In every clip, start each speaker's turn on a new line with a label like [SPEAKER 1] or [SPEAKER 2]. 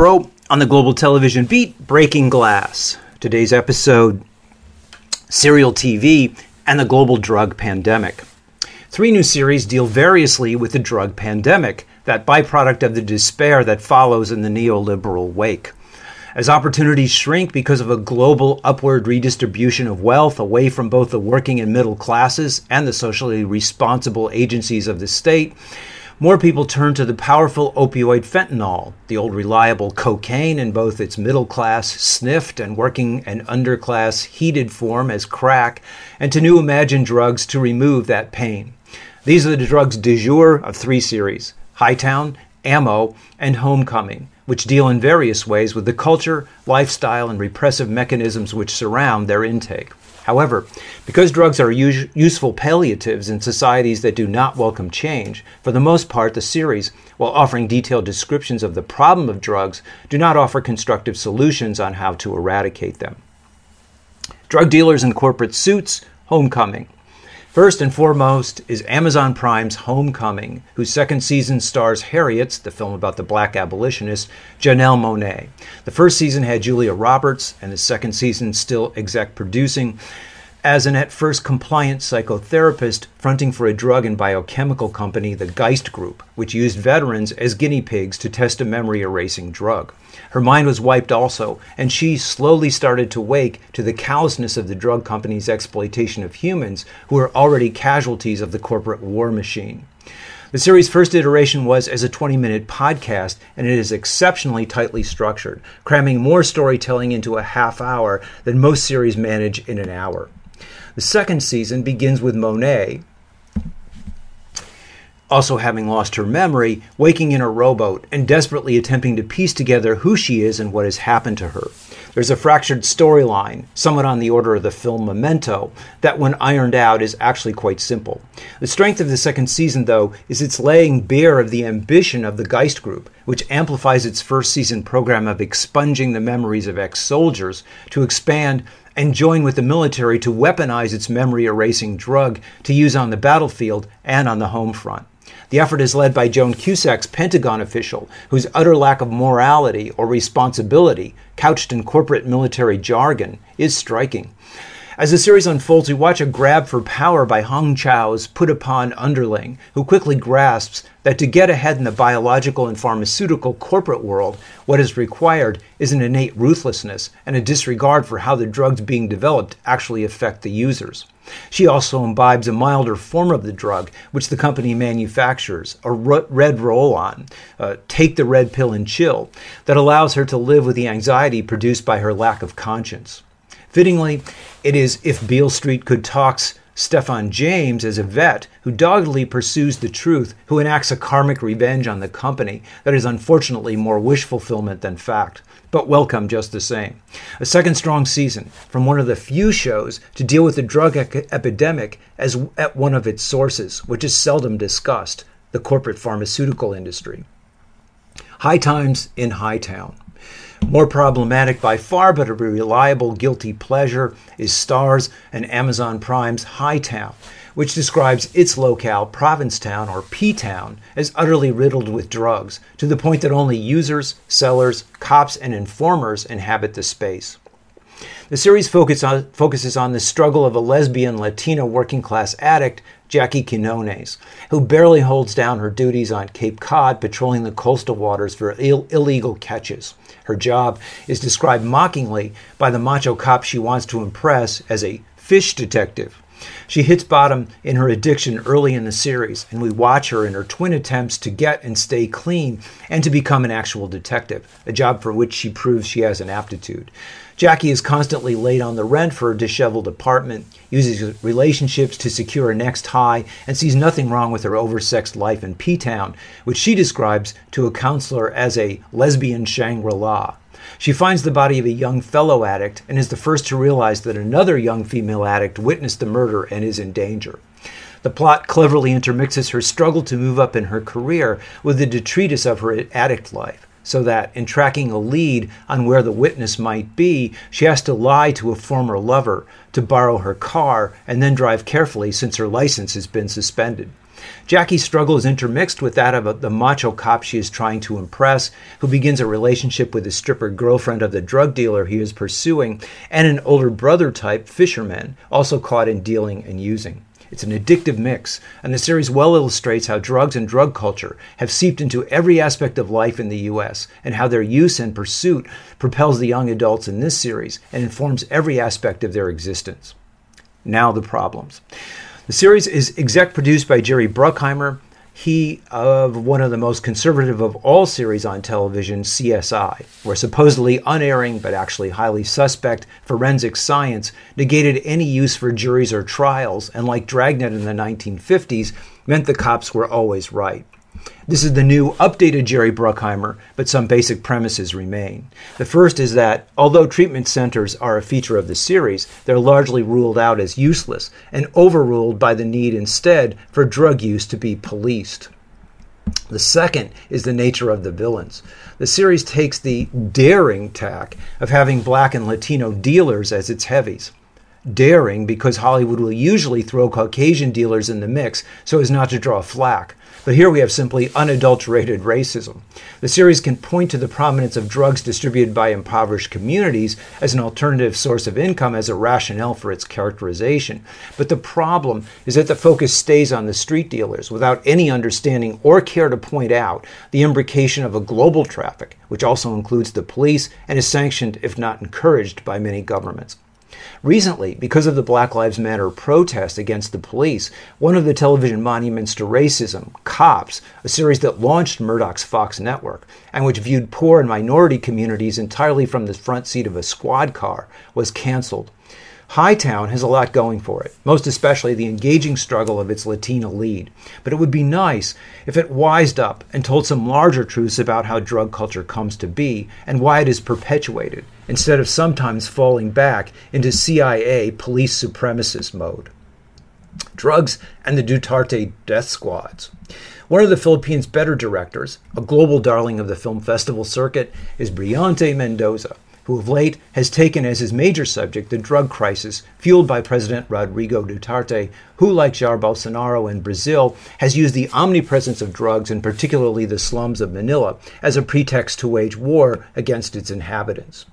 [SPEAKER 1] Broe on the Global Television Beat, Breaking Glass. Today's episode Serial TV and the Global Drug Pandemic. Three new series deal variously with the drug pandemic, that byproduct of the despair that follows in the neoliberal wake. As opportunities shrink because of a global upward redistribution of wealth away from both the working and middle classes and the socially responsible agencies of the state, more people turn to the powerful opioid fentanyl, the old reliable cocaine in both its middle class, sniffed, and working and underclass, heated form as crack, and to new imagined drugs to remove that pain. These are the drugs du jour of three series Hightown, Amo, and Homecoming, which deal in various ways with the culture, lifestyle, and repressive mechanisms which surround their intake. However, because drugs are us- useful palliatives in societies that do not welcome change, for the most part, the series, while offering detailed descriptions of the problem of drugs, do not offer constructive solutions on how to eradicate them. Drug dealers in corporate suits, Homecoming. First and foremost is Amazon Prime's Homecoming, whose second season stars Harriet's, the film about the black abolitionist, Janelle Monáe. The first season had Julia Roberts, and the second season still exec producing as an at first compliant psychotherapist fronting for a drug and biochemical company, the Geist Group, which used veterans as guinea pigs to test a memory erasing drug. Her mind was wiped also, and she slowly started to wake to the callousness of the drug company's exploitation of humans who were already casualties of the corporate war machine. The series' first iteration was as a 20 minute podcast, and it is exceptionally tightly structured, cramming more storytelling into a half hour than most series manage in an hour. The second season begins with Monáe, also having lost her memory, waking in a rowboat and desperately attempting to piece together who she is and what has happened to her. There's a fractured storyline, somewhat on the order of the film Memento, that when ironed out is actually quite simple. The strength of the second season, though, is its laying bare of the ambition of the Geist Group, which amplifies its first season program of expunging the memories of ex soldiers to expand and join with the military to weaponize its memory erasing drug to use on the battlefield and on the home front. The effort is led by Joan Cusack's Pentagon official, whose utter lack of morality or responsibility, couched in corporate military jargon, is striking. As the series unfolds, we watch a grab for power by Hong Chau's put upon underling, who quickly grasps that to get ahead in the biological and pharmaceutical corporate world, what is required is an innate ruthlessness and a disregard for how the drugs being developed actually affect the users. She also imbibes a milder form of the drug, which the company manufactures, a red roll on, uh, take the red pill and chill, that allows her to live with the anxiety produced by her lack of conscience. Fittingly, it is If Beale Street Could Talk's Stephan James as a vet who doggedly pursues the truth, who enacts a karmic revenge on the company that is unfortunately more wish fulfillment than fact, but welcome just the same. A second strong season from one of the few shows to deal with the drug ec- epidemic as at one of its sources, which is seldom discussed, the corporate pharmaceutical industry. High times in Hightown. More problematic by far, but a reliable guilty pleasure, is Starz and Amazon Prime's Hightown, which describes its locale, Provincetown or P Town, as utterly riddled with drugs, to the point that only users, sellers, cops, and informers inhabit the space. The series focus on, focuses on the struggle of a lesbian Latina working class addict, Jackie Quinones, who barely holds down her duties on Cape Cod patrolling the coastal waters for Ill- illegal catches. Her job is described mockingly by the macho cop she wants to impress as a fish detective. She hits bottom in her addiction early in the series, and we watch her in her twin attempts to get and stay clean and to become an actual detective, a job for which she proves she has an aptitude. Jackie is constantly late on the rent for a disheveled apartment, uses relationships to secure a next high, and sees nothing wrong with her oversexed life in P Town, which she describes to a counselor as a lesbian Shangri La. She finds the body of a young fellow addict and is the first to realize that another young female addict witnessed the murder and is in danger. The plot cleverly intermixes her struggle to move up in her career with the detritus of her addict life so that in tracking a lead on where the witness might be, she has to lie to a former lover to borrow her car and then drive carefully since her license has been suspended. Jackie's struggle is intermixed with that of the macho cop she is trying to impress, who begins a relationship with the stripper girlfriend of the drug dealer he is pursuing, and an older brother type fisherman, also caught in dealing and using. It's an addictive mix, and the series well illustrates how drugs and drug culture have seeped into every aspect of life in the U.S., and how their use and pursuit propels the young adults in this series and informs every aspect of their existence. Now, the problems. The series is exec produced by Jerry Bruckheimer, he of one of the most conservative of all series on television, CSI, where supposedly unerring but actually highly suspect forensic science negated any use for juries or trials, and like Dragnet in the 1950s, meant the cops were always right. This is the new updated Jerry Bruckheimer, but some basic premises remain. The first is that, although treatment centers are a feature of the series, they're largely ruled out as useless and overruled by the need instead for drug use to be policed. The second is the nature of the villains. The series takes the daring tack of having black and Latino dealers as its heavies. Daring because Hollywood will usually throw Caucasian dealers in the mix so as not to draw flack. But here we have simply unadulterated racism. The series can point to the prominence of drugs distributed by impoverished communities as an alternative source of income as a rationale for its characterization. But the problem is that the focus stays on the street dealers without any understanding or care to point out the imbrication of a global traffic, which also includes the police and is sanctioned, if not encouraged, by many governments. Recently, because of the Black Lives Matter protest against the police, one of the television monuments to racism, Cops, a series that launched Murdoch's Fox network and which viewed poor and minority communities entirely from the front seat of a squad car, was canceled. Hightown has a lot going for it, most especially the engaging struggle of its Latina lead. But it would be nice if it wised up and told some larger truths about how drug culture comes to be and why it is perpetuated, instead of sometimes falling back into CIA police supremacist mode. Drugs and the Duterte death squads. One of the Philippines' better directors, a global darling of the film festival circuit, is Brillante Mendoza who of late has taken as his major subject the drug crisis fueled by President Rodrigo Duterte, who, like Jair Bolsonaro in Brazil, has used the omnipresence of drugs, and particularly the slums of Manila, as a pretext to wage war against its inhabitants.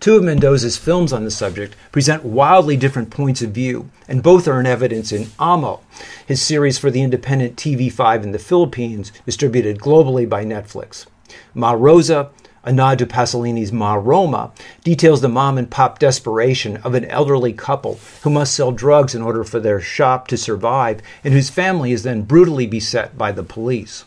[SPEAKER 1] Two of Mendoza's films on the subject present wildly different points of view, and both are in evidence in Amo, his series for the independent TV5 in the Philippines, distributed globally by Netflix. Ma Rosa a nod to Pasolini's Ma Roma, details the mom and pop desperation of an elderly couple who must sell drugs in order for their shop to survive and whose family is then brutally beset by the police.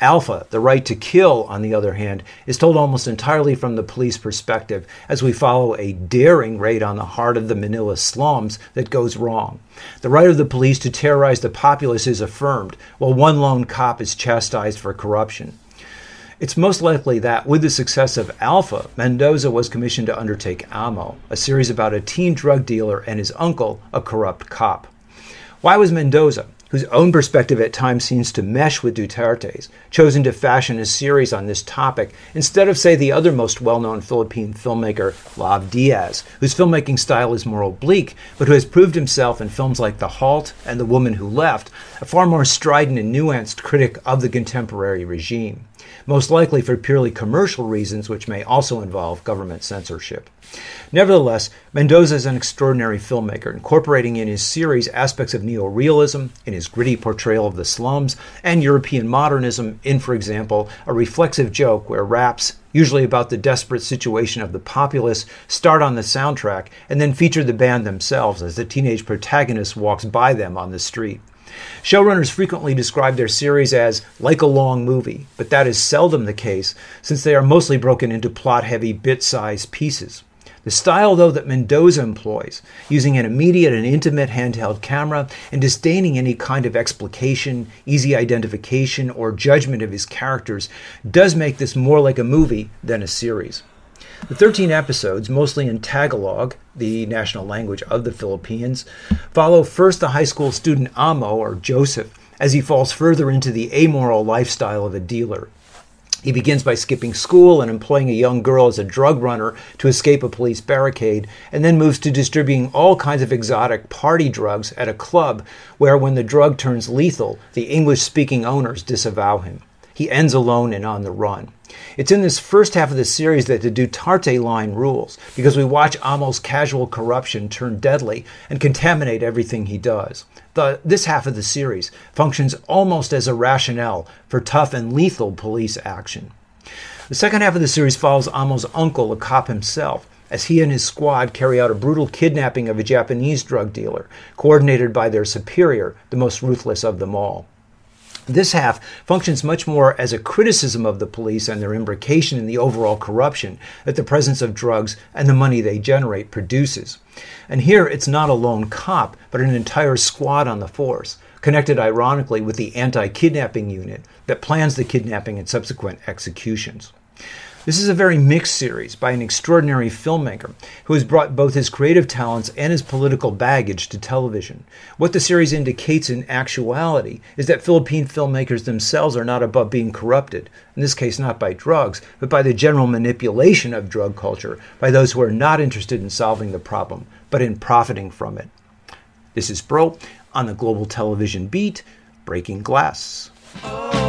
[SPEAKER 1] Alpha, the right to kill, on the other hand, is told almost entirely from the police perspective as we follow a daring raid on the heart of the Manila slums that goes wrong. The right of the police to terrorize the populace is affirmed, while one lone cop is chastised for corruption. It's most likely that, with the success of Alpha, Mendoza was commissioned to undertake Amo, a series about a teen drug dealer and his uncle, a corrupt cop. Why was Mendoza, whose own perspective at times seems to mesh with Duterte's, chosen to fashion a series on this topic instead of, say, the other most well known Philippine filmmaker, Lav Diaz, whose filmmaking style is more oblique, but who has proved himself in films like The Halt and The Woman Who Left, a far more strident and nuanced critic of the contemporary regime? Most likely for purely commercial reasons, which may also involve government censorship. Nevertheless, Mendoza is an extraordinary filmmaker, incorporating in his series aspects of neorealism, in his gritty portrayal of the slums, and European modernism, in, for example, a reflexive joke where raps, usually about the desperate situation of the populace, start on the soundtrack and then feature the band themselves as the teenage protagonist walks by them on the street. Showrunners frequently describe their series as like a long movie, but that is seldom the case since they are mostly broken into plot heavy, bit sized pieces. The style, though, that Mendoza employs, using an immediate and intimate handheld camera and disdaining any kind of explication, easy identification, or judgment of his characters, does make this more like a movie than a series. The 13 episodes, mostly in Tagalog, the national language of the Philippines, follow first the high school student Amo, or Joseph, as he falls further into the amoral lifestyle of a dealer. He begins by skipping school and employing a young girl as a drug runner to escape a police barricade, and then moves to distributing all kinds of exotic party drugs at a club where, when the drug turns lethal, the English speaking owners disavow him. He ends alone and on the run. It's in this first half of the series that the Duterte line rules, because we watch Amo's casual corruption turn deadly and contaminate everything he does. The, this half of the series functions almost as a rationale for tough and lethal police action. The second half of the series follows Amo's uncle, a cop himself, as he and his squad carry out a brutal kidnapping of a Japanese drug dealer, coordinated by their superior, the most ruthless of them all. This half functions much more as a criticism of the police and their imbrication in the overall corruption that the presence of drugs and the money they generate produces. And here it's not a lone cop, but an entire squad on the force, connected ironically with the anti kidnapping unit that plans the kidnapping and subsequent executions. This is a very mixed series by an extraordinary filmmaker who has brought both his creative talents and his political baggage to television. What the series indicates in actuality is that Philippine filmmakers themselves are not above being corrupted, in this case, not by drugs, but by the general manipulation of drug culture by those who are not interested in solving the problem, but in profiting from it. This is Broe on the Global Television Beat, Breaking Glass. Oh,